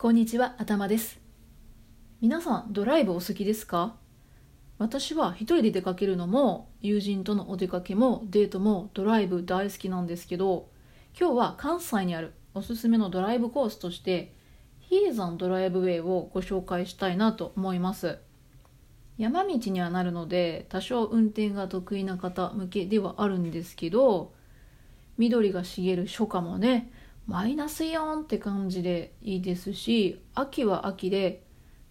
こんにちは、頭です。皆さん、ドライブお好きですか？私は一人で出かけるのも、友人とのお出かけも、デートもドライブ大好きなんですけど、今日は関西にあるおすすめのドライブコースとして、比叡山ドライブウェイをご紹介したいなと思います。山道にはなるので、多少運転が得意な方向けではあるんですけど、緑が茂る初夏もね、マイナスイオンって感じでいいですし秋は秋で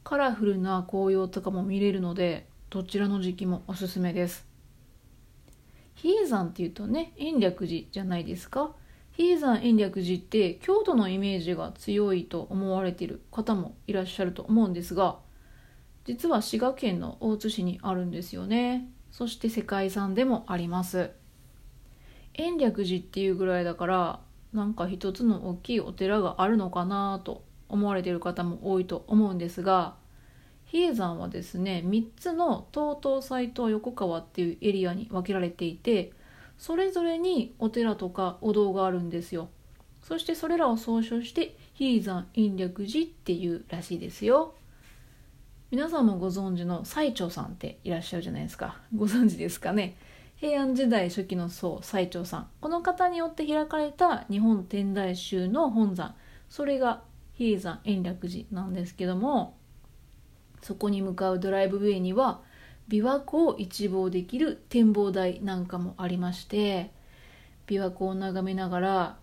カラフルな紅葉とかも見れるのでどちらの時期もおすすめです。比叡山っていうとね延暦寺じゃないですか。比叡山延暦寺って京都のイメージが強いと思われている方もいらっしゃると思うんですが実は滋賀県の大津市にあるんですよね。そして世界遺産でもあります。延暦寺っていうぐらいだからなんか一つの大きいお寺があるのかなと思われている方も多いと思うんですが比叡山はですね3つの東東西東横川っていうエリアに分けられていてそれぞれにお寺とかお堂があるんですよ。そしてそれらを総称して比叡山延暦寺っていうらしいですよ。皆さんもご存知の最澄さんっていらっしゃるじゃないですか。ご存知ですかね。平安時代初期の僧最澄さんこの方によって開かれた日本天台宗の本山。それが比叡山延暦寺なんですけどもそこに向かうドライブウェイには琵琶湖を一望できる展望台なんかもありまして琵琶湖を眺めながら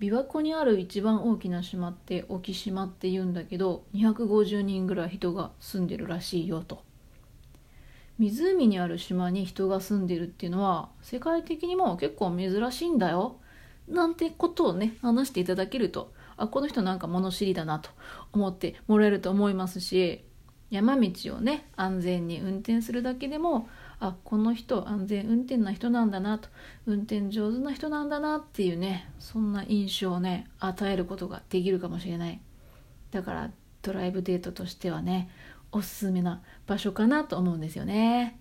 琵琶湖にある一番大きな島って沖島って言うんだけど250人ぐらい人が住んでるらしいよと。湖にある島に人が住んでるっていうのは世界的にも結構珍しいんだよ。なんてことをね話していただけるとあこの人なんか物知りだなと思ってもらえると思いますし山道をね安全に運転するだけでもあこの人安全運転な人なんだなと運転上手な人なんだなっていうねそんな印象をね与えることができるかもしれない。だからドライブデートとしてはねおすすめな場所かなと思うんですよね。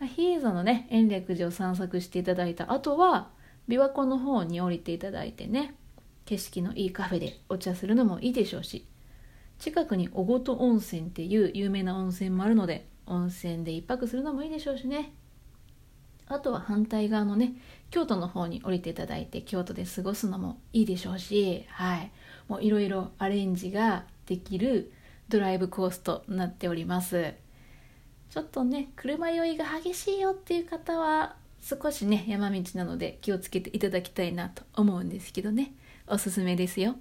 比叡山のね延暦寺を散策していただいた後は琵琶湖の方に降りていただいてね景色のいいカフェでお茶するのもいいでしょうし近くに小琴温泉っていう有名な温泉もあるので温泉で一泊するのもいいでしょうしねあとは反対側のね京都の方に降りていただいて京都で過ごすのもいいでしょうしはいもういろいろアレンジができるドライブコースとなっております。ちょっとね車酔いが激しいよっていう方は少しね山道なので気をつけていただきたいなと思うんですけどね。おすすめですよ。